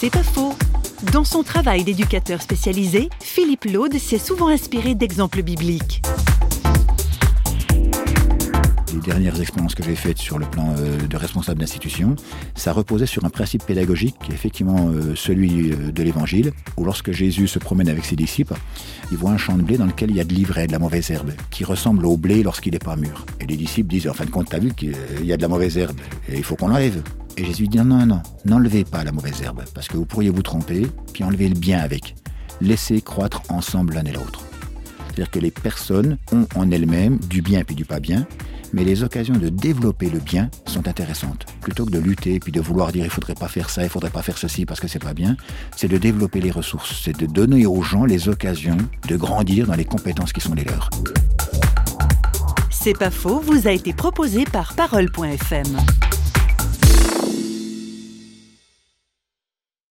C'est pas faux. Dans son travail d'éducateur spécialisé, Philippe Laude s'est souvent inspiré d'exemples bibliques. Les dernières expériences que j'ai faites sur le plan euh, de responsable d'institution, ça reposait sur un principe pédagogique, effectivement euh, celui euh, de l'évangile, où lorsque Jésus se promène avec ses disciples, il voit un champ de blé dans lequel il y a de l'ivraie, de la mauvaise herbe, qui ressemble au blé lorsqu'il n'est pas mûr. Et les disciples disent, en fin de compte, t'as vu qu'il y a de la mauvaise herbe, et il faut qu'on l'enlève. Et Jésus dit, non, non, non, n'enlevez pas la mauvaise herbe, parce que vous pourriez vous tromper, puis enlever le bien avec. Laissez croître ensemble l'un et l'autre. C'est-à-dire que les personnes ont en elles-mêmes du bien puis du pas bien, mais les occasions de développer le bien sont intéressantes. Plutôt que de lutter puis de vouloir dire il faudrait pas faire ça, il faudrait pas faire ceci parce que c'est pas bien, c'est de développer les ressources, c'est de donner aux gens les occasions de grandir dans les compétences qui sont les leurs. C'est pas faux, vous a été proposé par parole.fm.